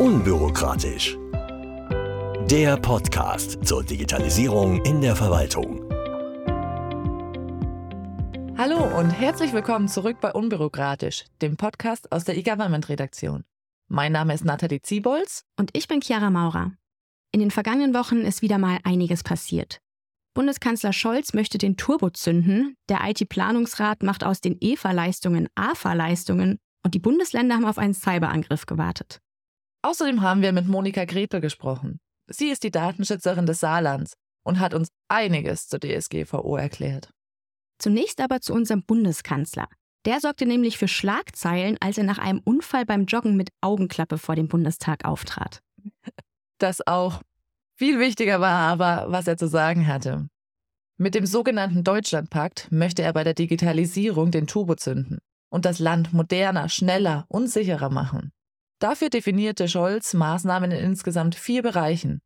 Unbürokratisch. Der Podcast zur Digitalisierung in der Verwaltung. Hallo und herzlich willkommen zurück bei Unbürokratisch, dem Podcast aus der E-Government-Redaktion. Mein Name ist Nathalie Ziebolz. Und ich bin Chiara Maurer. In den vergangenen Wochen ist wieder mal einiges passiert. Bundeskanzler Scholz möchte den Turbo zünden, der IT-Planungsrat macht aus den EFA-Leistungen AFA-Leistungen und die Bundesländer haben auf einen Cyberangriff gewartet. Außerdem haben wir mit Monika Gretel gesprochen. Sie ist die Datenschützerin des Saarlands und hat uns einiges zur DSGVO erklärt. Zunächst aber zu unserem Bundeskanzler. Der sorgte nämlich für Schlagzeilen, als er nach einem Unfall beim Joggen mit Augenklappe vor dem Bundestag auftrat. Das auch. Viel wichtiger war aber, was er zu sagen hatte. Mit dem sogenannten Deutschlandpakt möchte er bei der Digitalisierung den Turbo zünden und das Land moderner, schneller und sicherer machen. Dafür definierte Scholz Maßnahmen in insgesamt vier Bereichen.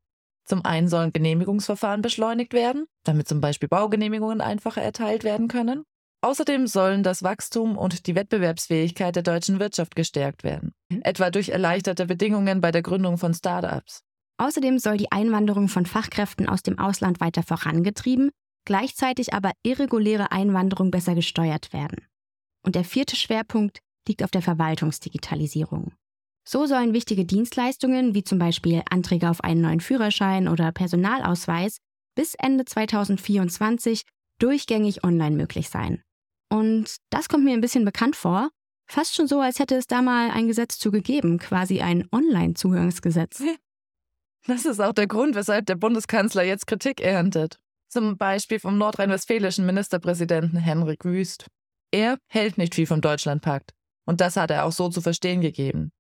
Zum einen sollen Genehmigungsverfahren beschleunigt werden, damit zum Beispiel Baugenehmigungen einfacher erteilt werden können. Außerdem sollen das Wachstum und die Wettbewerbsfähigkeit der deutschen Wirtschaft gestärkt werden, etwa durch erleichterte Bedingungen bei der Gründung von Start-ups. Außerdem soll die Einwanderung von Fachkräften aus dem Ausland weiter vorangetrieben, gleichzeitig aber irreguläre Einwanderung besser gesteuert werden. Und der vierte Schwerpunkt liegt auf der Verwaltungsdigitalisierung. So sollen wichtige Dienstleistungen wie zum Beispiel Anträge auf einen neuen Führerschein oder Personalausweis bis Ende 2024 durchgängig online möglich sein. Und das kommt mir ein bisschen bekannt vor. Fast schon so, als hätte es da mal ein Gesetz zu gegeben, quasi ein Online-Zugangsgesetz. Das ist auch der Grund, weshalb der Bundeskanzler jetzt Kritik erntet. Zum Beispiel vom nordrhein-westfälischen Ministerpräsidenten Henrik Wüst. Er hält nicht viel vom Deutschlandpakt. Und das hat er auch so zu verstehen gegeben.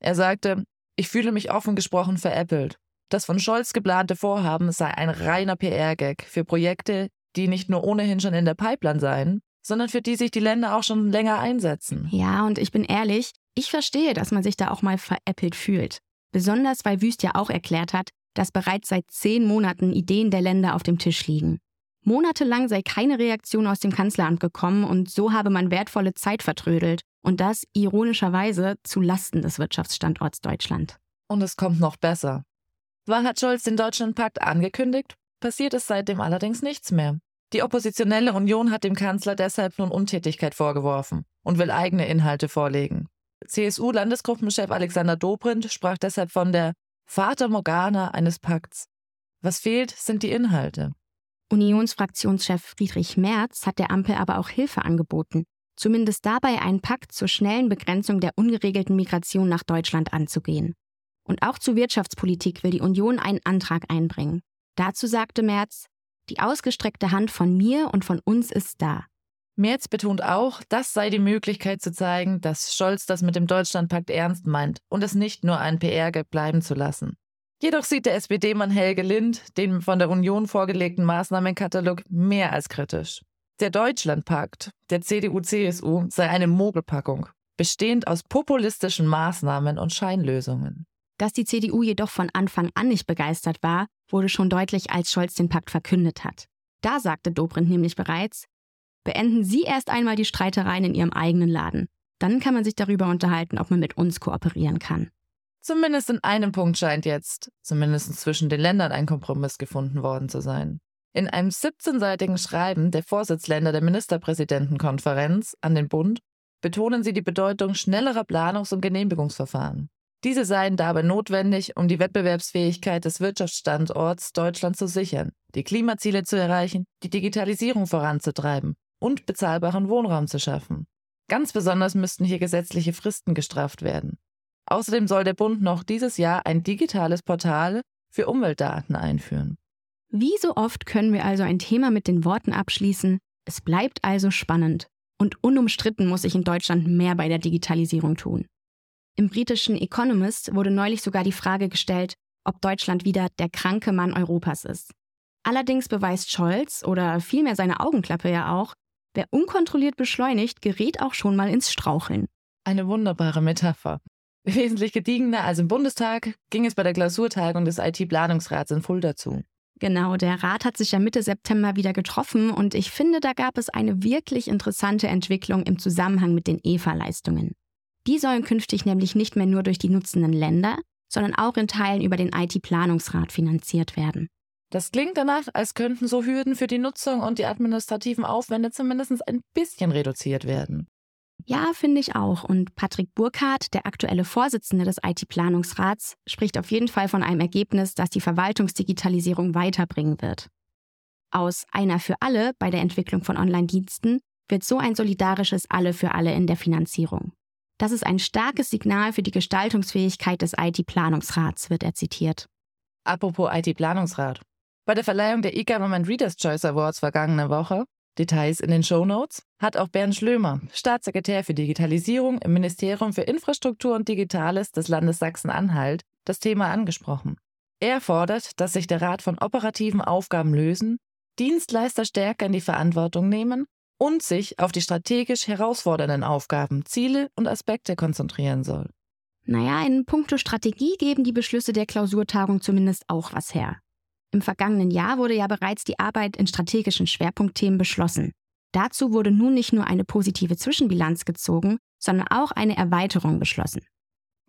Er sagte, ich fühle mich offen gesprochen veräppelt. Das von Scholz geplante Vorhaben sei ein reiner PR-Gag für Projekte, die nicht nur ohnehin schon in der Pipeline seien, sondern für die sich die Länder auch schon länger einsetzen. Ja, und ich bin ehrlich, ich verstehe, dass man sich da auch mal veräppelt fühlt. Besonders weil Wüst ja auch erklärt hat, dass bereits seit zehn Monaten Ideen der Länder auf dem Tisch liegen. Monatelang sei keine Reaktion aus dem Kanzleramt gekommen und so habe man wertvolle Zeit vertrödelt. Und das ironischerweise zu Lasten des Wirtschaftsstandorts Deutschland. Und es kommt noch besser. Zwar hat Scholz den Deutschlandpakt angekündigt, passiert es seitdem allerdings nichts mehr. Die oppositionelle Union hat dem Kanzler deshalb nun Untätigkeit vorgeworfen und will eigene Inhalte vorlegen. CSU-Landesgruppenchef Alexander Dobrindt sprach deshalb von der Vater Morgana eines Pakts. Was fehlt, sind die Inhalte. Unionsfraktionschef Friedrich Merz hat der Ampel aber auch Hilfe angeboten, zumindest dabei einen Pakt zur schnellen Begrenzung der ungeregelten Migration nach Deutschland anzugehen. Und auch zur Wirtschaftspolitik will die Union einen Antrag einbringen. Dazu sagte Merz, die ausgestreckte Hand von mir und von uns ist da. Merz betont auch, das sei die Möglichkeit zu zeigen, dass Scholz das mit dem Deutschlandpakt ernst meint und es nicht nur ein PR-Gag bleiben zu lassen. Jedoch sieht der SPD-Mann Helge Lind den von der Union vorgelegten Maßnahmenkatalog mehr als kritisch. Der Deutschlandpakt der CDU-CSU sei eine Mogelpackung, bestehend aus populistischen Maßnahmen und Scheinlösungen. Dass die CDU jedoch von Anfang an nicht begeistert war, wurde schon deutlich, als Scholz den Pakt verkündet hat. Da sagte Dobrindt nämlich bereits, beenden Sie erst einmal die Streitereien in Ihrem eigenen Laden. Dann kann man sich darüber unterhalten, ob man mit uns kooperieren kann. Zumindest in einem Punkt scheint jetzt, zumindest zwischen den Ländern, ein Kompromiss gefunden worden zu sein. In einem 17-seitigen Schreiben der Vorsitzländer der Ministerpräsidentenkonferenz an den Bund betonen sie die Bedeutung schnellerer Planungs- und Genehmigungsverfahren. Diese seien dabei notwendig, um die Wettbewerbsfähigkeit des Wirtschaftsstandorts Deutschland zu sichern, die Klimaziele zu erreichen, die Digitalisierung voranzutreiben und bezahlbaren Wohnraum zu schaffen. Ganz besonders müssten hier gesetzliche Fristen gestraft werden. Außerdem soll der Bund noch dieses Jahr ein digitales Portal für Umweltdaten einführen. Wie so oft können wir also ein Thema mit den Worten abschließen, es bleibt also spannend und unumstritten muss sich in Deutschland mehr bei der Digitalisierung tun. Im britischen Economist wurde neulich sogar die Frage gestellt, ob Deutschland wieder der kranke Mann Europas ist. Allerdings beweist Scholz oder vielmehr seine Augenklappe ja auch, wer unkontrolliert beschleunigt, gerät auch schon mal ins Straucheln. Eine wunderbare Metapher. Wesentlich gediegener als im Bundestag ging es bei der Klausurtagung des IT-Planungsrats in Fulda zu. Genau, der Rat hat sich ja Mitte September wieder getroffen und ich finde, da gab es eine wirklich interessante Entwicklung im Zusammenhang mit den EFA-Leistungen. Die sollen künftig nämlich nicht mehr nur durch die nutzenden Länder, sondern auch in Teilen über den IT-Planungsrat finanziert werden. Das klingt danach, als könnten so Hürden für die Nutzung und die administrativen Aufwände zumindest ein bisschen reduziert werden. Ja, finde ich auch. Und Patrick Burkhardt, der aktuelle Vorsitzende des IT-Planungsrats, spricht auf jeden Fall von einem Ergebnis, das die Verwaltungsdigitalisierung weiterbringen wird. Aus einer für alle bei der Entwicklung von Online-Diensten wird so ein solidarisches Alle für alle in der Finanzierung. Das ist ein starkes Signal für die Gestaltungsfähigkeit des IT-Planungsrats, wird er zitiert. Apropos IT-Planungsrat. Bei der Verleihung der E-Government Readers' Choice Awards vergangene Woche, Details in den Show Notes, hat auch Bernd Schlömer, Staatssekretär für Digitalisierung im Ministerium für Infrastruktur und Digitales des Landes Sachsen-Anhalt, das Thema angesprochen. Er fordert, dass sich der Rat von operativen Aufgaben lösen, Dienstleister stärker in die Verantwortung nehmen und sich auf die strategisch herausfordernden Aufgaben, Ziele und Aspekte konzentrieren soll. Naja, in puncto Strategie geben die Beschlüsse der Klausurtagung zumindest auch was her. Im vergangenen Jahr wurde ja bereits die Arbeit in strategischen Schwerpunktthemen beschlossen. Dazu wurde nun nicht nur eine positive Zwischenbilanz gezogen, sondern auch eine Erweiterung beschlossen.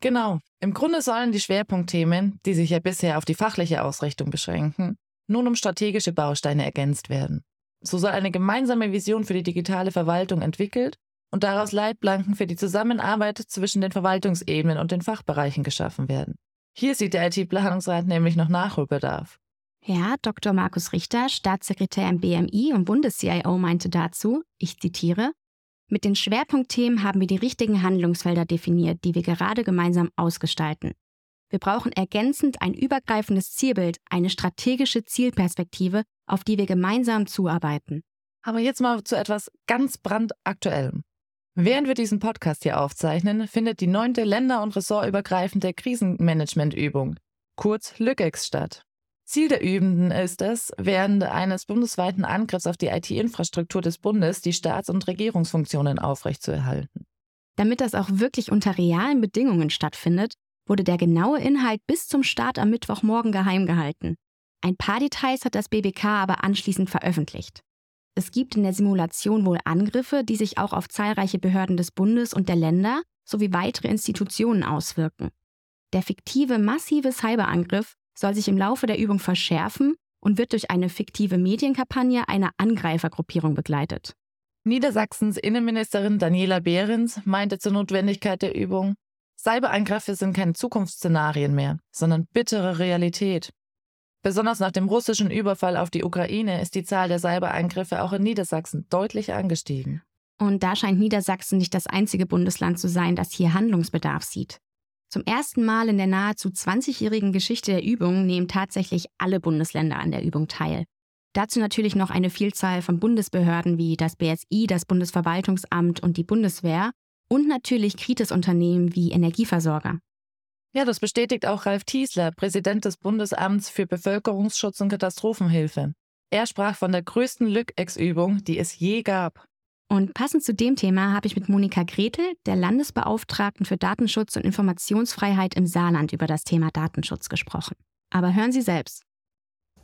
Genau. Im Grunde sollen die Schwerpunktthemen, die sich ja bisher auf die fachliche Ausrichtung beschränken, nun um strategische Bausteine ergänzt werden. So soll eine gemeinsame Vision für die digitale Verwaltung entwickelt und daraus Leitplanken für die Zusammenarbeit zwischen den Verwaltungsebenen und den Fachbereichen geschaffen werden. Hier sieht der IT-Planungsrat nämlich noch Nachholbedarf. Ja, Dr. Markus Richter, Staatssekretär im BMI und Bundes-CIO, meinte dazu, ich zitiere, mit den Schwerpunktthemen haben wir die richtigen Handlungsfelder definiert, die wir gerade gemeinsam ausgestalten. Wir brauchen ergänzend ein übergreifendes Zielbild, eine strategische Zielperspektive, auf die wir gemeinsam zuarbeiten. Aber jetzt mal zu etwas ganz brandaktuellem. Während wir diesen Podcast hier aufzeichnen, findet die neunte länder- und ressortübergreifende Krisenmanagementübung, kurz LÜGEX, statt. Ziel der Übenden ist es, während eines bundesweiten Angriffs auf die IT-Infrastruktur des Bundes die Staats- und Regierungsfunktionen aufrechtzuerhalten. Damit das auch wirklich unter realen Bedingungen stattfindet, wurde der genaue Inhalt bis zum Start am Mittwochmorgen geheim gehalten. Ein paar Details hat das BBK aber anschließend veröffentlicht. Es gibt in der Simulation wohl Angriffe, die sich auch auf zahlreiche Behörden des Bundes und der Länder sowie weitere Institutionen auswirken. Der fiktive massive Cyberangriff soll sich im Laufe der Übung verschärfen und wird durch eine fiktive Medienkampagne einer Angreifergruppierung begleitet. Niedersachsens Innenministerin Daniela Behrens meinte zur Notwendigkeit der Übung, Cyberangriffe sind keine Zukunftsszenarien mehr, sondern bittere Realität. Besonders nach dem russischen Überfall auf die Ukraine ist die Zahl der Cyberangriffe auch in Niedersachsen deutlich angestiegen. Und da scheint Niedersachsen nicht das einzige Bundesland zu sein, das hier Handlungsbedarf sieht. Zum ersten Mal in der nahezu 20-jährigen Geschichte der Übung nehmen tatsächlich alle Bundesländer an der Übung teil. Dazu natürlich noch eine Vielzahl von Bundesbehörden wie das BSI, das Bundesverwaltungsamt und die Bundeswehr und natürlich Kritis-Unternehmen wie Energieversorger. Ja, das bestätigt auch Ralf Tiesler, Präsident des Bundesamts für Bevölkerungsschutz und Katastrophenhilfe. Er sprach von der größten Lückex-Übung, die es je gab. Und passend zu dem Thema habe ich mit Monika Gretel, der Landesbeauftragten für Datenschutz und Informationsfreiheit im Saarland, über das Thema Datenschutz gesprochen. Aber hören Sie selbst.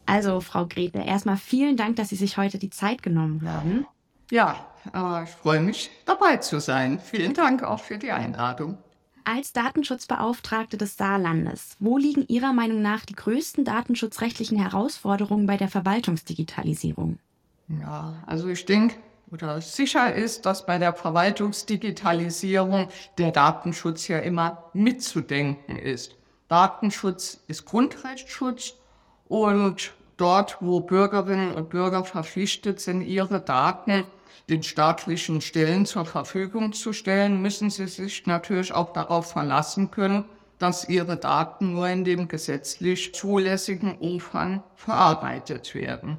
Also, Frau Gretel, erstmal vielen Dank, dass Sie sich heute die Zeit genommen haben. Ja, äh, ich freue mich, dabei zu sein. Vielen Dank auch für die Einladung. Als Datenschutzbeauftragte des Saarlandes, wo liegen Ihrer Meinung nach die größten datenschutzrechtlichen Herausforderungen bei der Verwaltungsdigitalisierung? Ja, also ich denke, oder sicher ist, dass bei der Verwaltungsdigitalisierung der Datenschutz ja immer mitzudenken ist. Datenschutz ist Grundrechtsschutz und dort, wo Bürgerinnen und Bürger verpflichtet sind, ihre Daten den staatlichen Stellen zur Verfügung zu stellen, müssen sie sich natürlich auch darauf verlassen können, dass ihre Daten nur in dem gesetzlich zulässigen Umfang verarbeitet werden.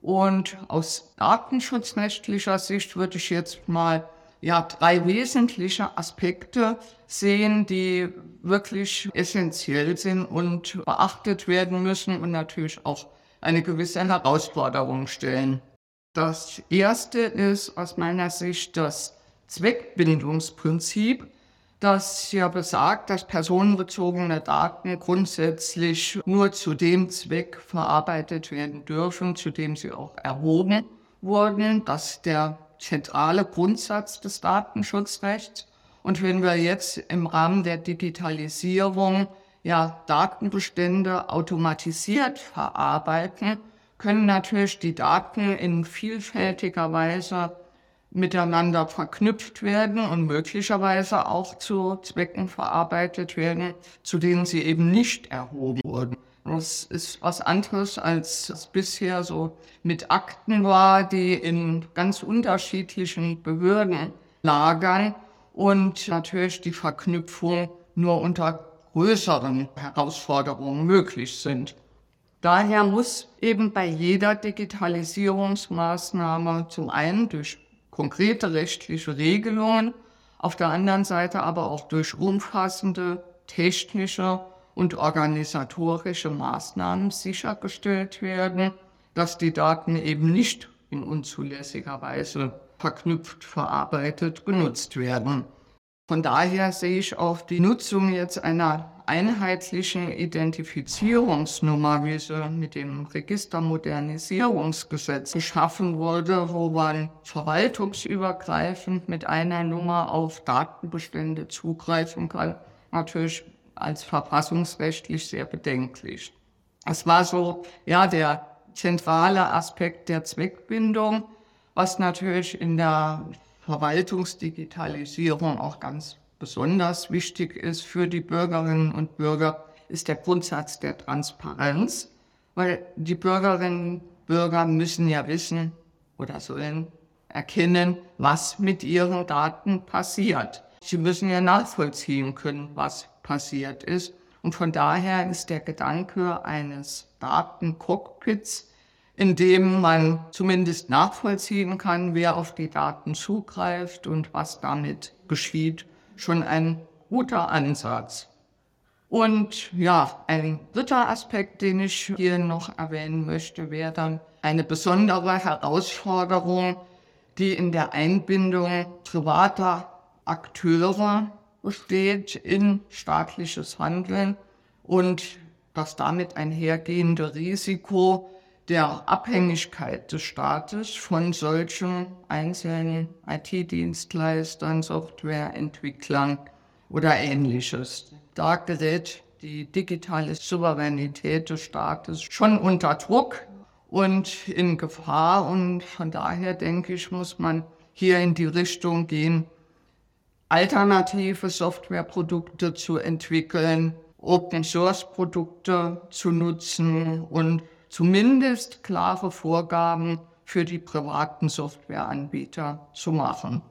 Und aus datenschutzrechtlicher Sicht würde ich jetzt mal ja, drei wesentliche Aspekte sehen, die wirklich essentiell sind und beachtet werden müssen und natürlich auch eine gewisse Herausforderung stellen. Das erste ist aus meiner Sicht das Zweckbindungsprinzip das ja besagt, dass personenbezogene Daten grundsätzlich nur zu dem Zweck verarbeitet werden dürfen, zu dem sie auch erhoben wurden. Das ist der zentrale Grundsatz des Datenschutzrechts. Und wenn wir jetzt im Rahmen der Digitalisierung ja, Datenbestände automatisiert verarbeiten, können natürlich die Daten in vielfältiger Weise miteinander verknüpft werden und möglicherweise auch zu Zwecken verarbeitet werden, zu denen sie eben nicht erhoben wurden. Das ist was anderes, als es bisher so mit Akten war, die in ganz unterschiedlichen Behörden lagern und natürlich die Verknüpfung nur unter größeren Herausforderungen möglich sind. Daher muss eben bei jeder Digitalisierungsmaßnahme zum einen durch konkrete rechtliche Regelungen, auf der anderen Seite aber auch durch umfassende technische und organisatorische Maßnahmen sichergestellt werden, dass die Daten eben nicht in unzulässiger Weise verknüpft, verarbeitet, genutzt werden. Von daher sehe ich auch die Nutzung jetzt einer einheitlichen Identifizierungsnummer, wie sie mit dem Registermodernisierungsgesetz geschaffen wurde, wo man verwaltungsübergreifend mit einer Nummer auf Datenbestände zugreifen kann, natürlich als verfassungsrechtlich sehr bedenklich. Es war so, ja, der zentrale Aspekt der Zweckbindung, was natürlich in der Verwaltungsdigitalisierung auch ganz besonders wichtig ist für die Bürgerinnen und Bürger, ist der Grundsatz der Transparenz, weil die Bürgerinnen und Bürger müssen ja wissen oder sollen erkennen, was mit ihren Daten passiert. Sie müssen ja nachvollziehen können, was passiert ist. Und von daher ist der Gedanke eines Datencockpits, in dem man zumindest nachvollziehen kann, wer auf die Daten zugreift und was damit geschieht, schon ein guter Ansatz. Und ja, ein dritter Aspekt, den ich hier noch erwähnen möchte, wäre dann eine besondere Herausforderung, die in der Einbindung privater Akteure besteht in staatliches Handeln und das damit einhergehende Risiko der Abhängigkeit des Staates von solchen einzelnen IT-Dienstleistern, Softwareentwicklern oder ähnliches. Da gerät die digitale Souveränität des Staates schon unter Druck und in Gefahr. Und von daher denke ich, muss man hier in die Richtung gehen, alternative Softwareprodukte zu entwickeln, Open Source Produkte zu nutzen und zumindest klare Vorgaben für die privaten Softwareanbieter zu machen.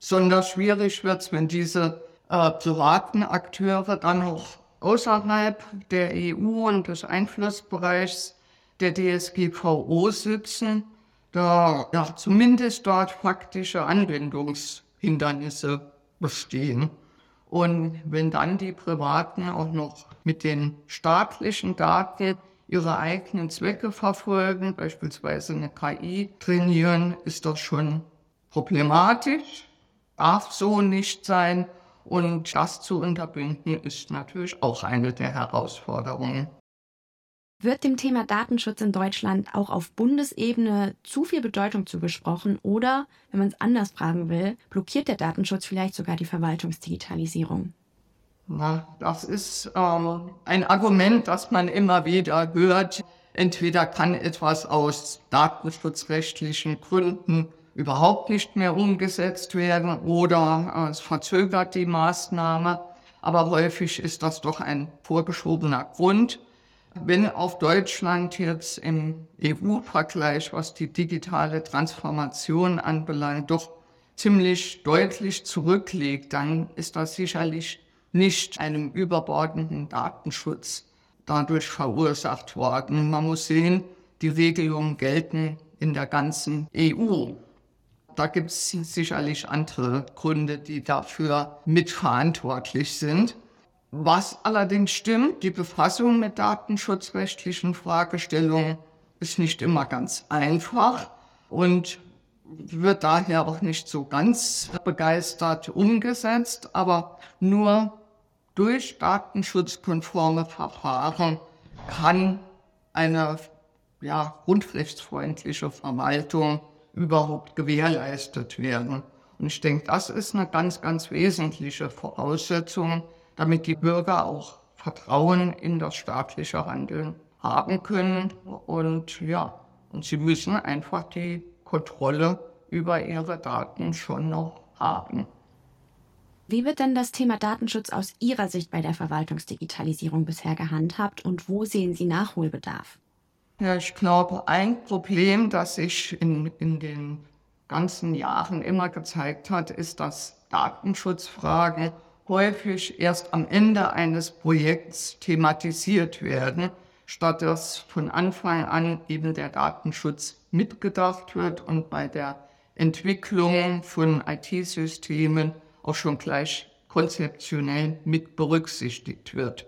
Besonders schwierig wird es, wenn diese äh, privaten Akteure dann auch außerhalb der EU und des Einflussbereichs der DSGVO sitzen, da ja, zumindest dort faktische Anwendungshindernisse bestehen. Und wenn dann die Privaten auch noch mit den staatlichen Daten ihre eigenen Zwecke verfolgen, beispielsweise eine KI trainieren, ist das schon problematisch, darf so nicht sein. Und das zu unterbinden, ist natürlich auch eine der Herausforderungen. Wird dem Thema Datenschutz in Deutschland auch auf Bundesebene zu viel Bedeutung zugesprochen oder, wenn man es anders fragen will, blockiert der Datenschutz vielleicht sogar die Verwaltungsdigitalisierung? Na, das ist ähm, ein Argument, das man immer wieder hört. Entweder kann etwas aus datenschutzrechtlichen Gründen überhaupt nicht mehr umgesetzt werden oder äh, es verzögert die Maßnahme. Aber häufig ist das doch ein vorgeschobener Grund. Wenn auf Deutschland jetzt im EU-Vergleich, was die digitale Transformation anbelangt, doch ziemlich deutlich zurückliegt, dann ist das sicherlich nicht einem überbordenden Datenschutz dadurch verursacht worden. Man muss sehen, die Regelungen gelten in der ganzen EU. Da gibt es sicherlich andere Gründe, die dafür mitverantwortlich sind. Was allerdings stimmt, die Befassung mit datenschutzrechtlichen Fragestellungen ist nicht immer ganz einfach und wird daher auch nicht so ganz begeistert umgesetzt, aber nur durch datenschutzkonforme Verfahren kann eine ja, grundrechtsfreundliche Verwaltung überhaupt gewährleistet werden. Und ich denke, das ist eine ganz, ganz wesentliche Voraussetzung, damit die Bürger auch Vertrauen in das staatliche Handeln haben können. Und ja, und sie müssen einfach die Kontrolle über ihre Daten schon noch haben. Wie wird denn das Thema Datenschutz aus Ihrer Sicht bei der Verwaltungsdigitalisierung bisher gehandhabt und wo sehen Sie Nachholbedarf? Ja, ich glaube, ein Problem, das sich in, in den ganzen Jahren immer gezeigt hat, ist, dass Datenschutzfragen häufig erst am Ende eines Projekts thematisiert werden, statt dass von Anfang an eben der Datenschutz mitgedacht wird und bei der Entwicklung von IT-Systemen auch schon gleich konzeptionell mit berücksichtigt wird.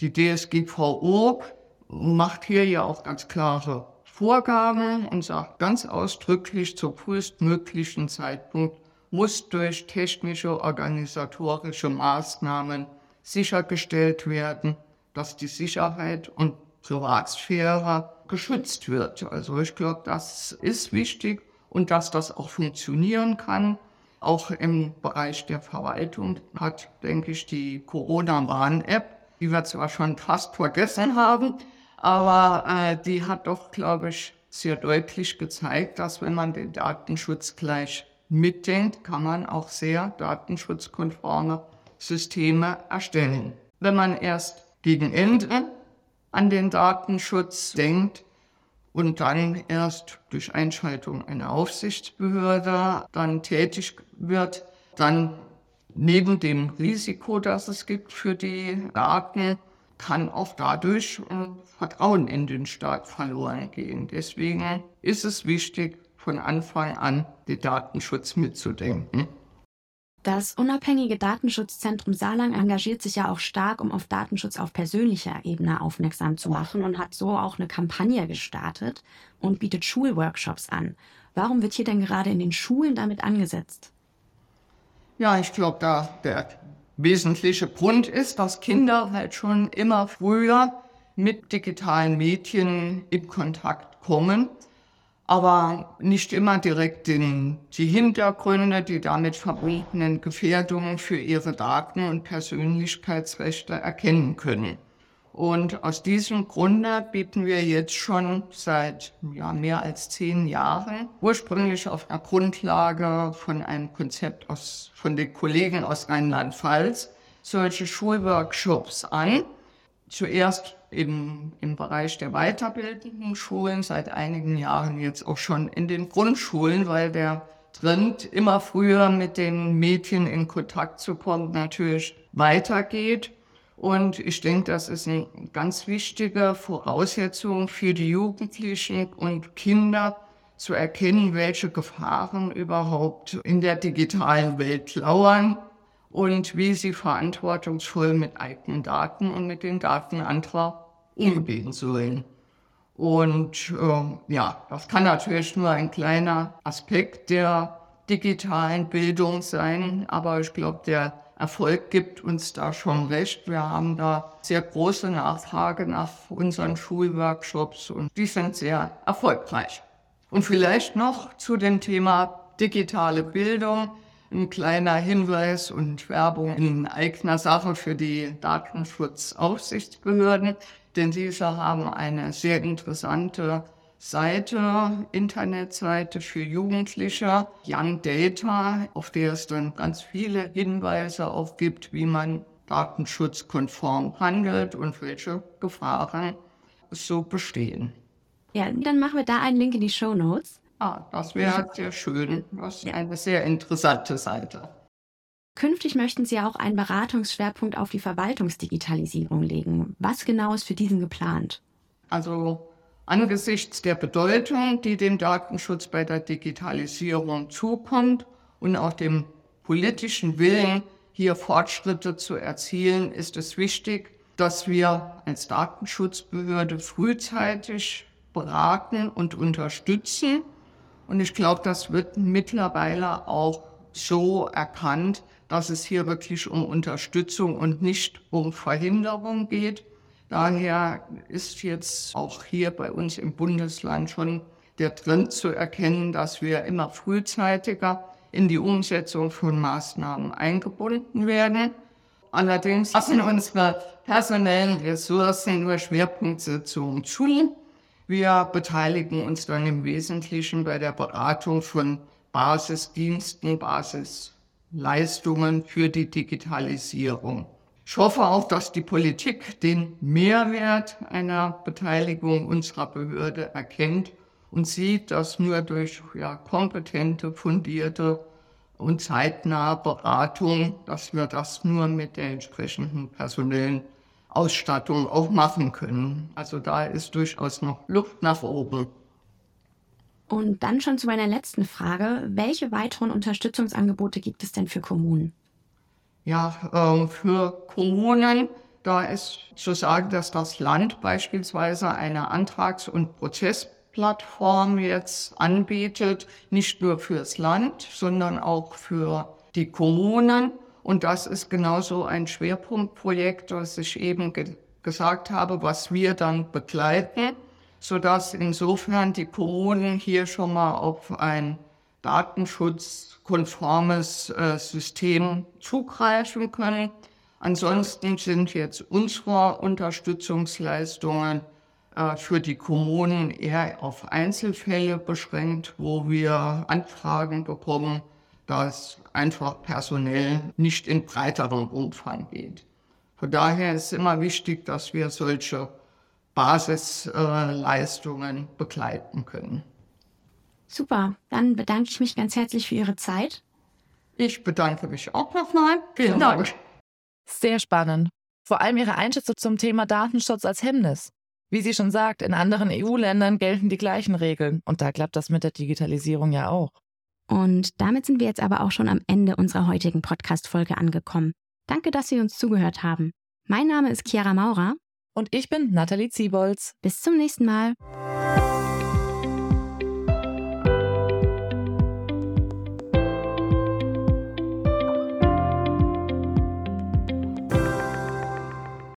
Die DSGVO macht hier ja auch ganz klare Vorgaben und sagt ganz ausdrücklich, zum frühestmöglichen Zeitpunkt muss durch technische, organisatorische Maßnahmen sichergestellt werden, dass die Sicherheit und Privatsphäre geschützt wird. Also ich glaube, das ist wichtig und dass das auch funktionieren kann. Auch im Bereich der Verwaltung hat, denke ich, die Corona-Warn-App, die wir zwar schon fast vergessen haben, aber äh, die hat doch, glaube ich, sehr deutlich gezeigt, dass wenn man den Datenschutz gleich mitdenkt, kann man auch sehr datenschutzkonforme Systeme erstellen. Wenn man erst gegen Ende an den Datenschutz denkt und dann erst durch Einschaltung einer Aufsichtsbehörde dann tätig wird, dann neben dem Risiko, das es gibt für die Daten, kann auch dadurch äh, Vertrauen in den Staat verloren gehen. Deswegen ist es wichtig, von Anfang an den Datenschutz mitzudenken. Das unabhängige Datenschutzzentrum Saarlang engagiert sich ja auch stark, um auf Datenschutz auf persönlicher Ebene aufmerksam zu machen und hat so auch eine Kampagne gestartet und bietet Schulworkshops an. Warum wird hier denn gerade in den Schulen damit angesetzt? Ja, ich glaube, da der wesentliche Grund ist, dass Kinder halt schon immer früher mit digitalen Medien in Kontakt kommen aber nicht immer direkt den, die Hintergründe, die damit verbundenen Gefährdungen für ihre Daten und Persönlichkeitsrechte erkennen können. Und aus diesem Grunde bieten wir jetzt schon seit ja, mehr als zehn Jahren, ursprünglich auf der Grundlage von einem Konzept aus, von den Kollegen aus Rheinland-Pfalz, solche Schulworkshops an. Zuerst im, im Bereich der weiterbildenden Schulen, seit einigen Jahren jetzt auch schon in den Grundschulen, weil der Trend, immer früher mit den Mädchen in Kontakt zu kommen, natürlich weitergeht. Und ich denke, das ist eine ganz wichtige Voraussetzung für die Jugendlichen und Kinder, zu erkennen, welche Gefahren überhaupt in der digitalen Welt lauern und wie sie verantwortungsvoll mit eigenen Daten und mit den Daten anderer umgehen sollen. Und äh, ja, das kann natürlich nur ein kleiner Aspekt der digitalen Bildung sein, aber ich glaube, der Erfolg gibt uns da schon recht. Wir haben da sehr große Nachfrage nach unseren Schulworkshops und die sind sehr erfolgreich. Und vielleicht noch zu dem Thema digitale Bildung ein kleiner Hinweis und Werbung in eigener Sache für die Datenschutzaufsichtsbehörden denn diese haben eine sehr interessante Seite, Internetseite für Jugendliche, Young Data, auf der es dann ganz viele Hinweise aufgibt, wie man datenschutzkonform handelt und welche Gefahren so bestehen. Ja, dann machen wir da einen Link in die Show Notes. Ah, das wäre sehr schön. Das ist eine sehr interessante Seite. Künftig möchten Sie auch einen Beratungsschwerpunkt auf die Verwaltungsdigitalisierung legen. Was genau ist für diesen geplant? Also angesichts der Bedeutung, die dem Datenschutz bei der Digitalisierung zukommt und auch dem politischen Willen, hier Fortschritte zu erzielen, ist es wichtig, dass wir als Datenschutzbehörde frühzeitig beraten und unterstützen. Und ich glaube, das wird mittlerweile auch so erkannt, dass es hier wirklich um Unterstützung und nicht um Verhinderung geht. Daher ist jetzt auch hier bei uns im Bundesland schon der Trend zu erkennen, dass wir immer frühzeitiger in die Umsetzung von Maßnahmen eingebunden werden. Allerdings sind unsere personellen Ressourcen nur Schwerpunktsetzungen zu. Wir beteiligen uns dann im Wesentlichen bei der Beratung von Basisdiensten, Basisleistungen für die Digitalisierung. Ich hoffe auch, dass die Politik den Mehrwert einer Beteiligung unserer Behörde erkennt und sieht, dass nur durch ja, kompetente, fundierte und zeitnahe Beratung, dass wir das nur mit der entsprechenden personellen Ausstattung auch machen können. Also da ist durchaus noch Luft nach oben. Und dann schon zu meiner letzten Frage. Welche weiteren Unterstützungsangebote gibt es denn für Kommunen? Ja, äh, für Kommunen, da ist zu sagen, dass das Land beispielsweise eine Antrags- und Prozess Plattform jetzt anbietet, nicht nur fürs Land, sondern auch für die Kommunen. Und das ist genauso ein Schwerpunktprojekt, das ich eben ge gesagt habe, was wir dann begleiten, sodass insofern die Kommunen hier schon mal auf ein datenschutzkonformes äh, System zugreifen können. Ansonsten sind jetzt unsere Unterstützungsleistungen äh, für die Kommunen eher auf Einzelfälle beschränkt, wo wir Anfragen bekommen, dass einfach personell nicht in breiteren Umfang geht. Von daher ist es immer wichtig, dass wir solche Basisleistungen begleiten können. Super, dann bedanke ich mich ganz herzlich für Ihre Zeit. Ich bedanke mich auch nochmal. Vielen Dank. Sehr spannend. Vor allem Ihre Einschätzung zum Thema Datenschutz als Hemmnis. Wie sie schon sagt, in anderen EU-Ländern gelten die gleichen Regeln und da klappt das mit der Digitalisierung ja auch. Und damit sind wir jetzt aber auch schon am Ende unserer heutigen Podcast-Folge angekommen. Danke, dass Sie uns zugehört haben. Mein Name ist Chiara Maurer. Und ich bin Nathalie Ziebolz. Bis zum nächsten Mal.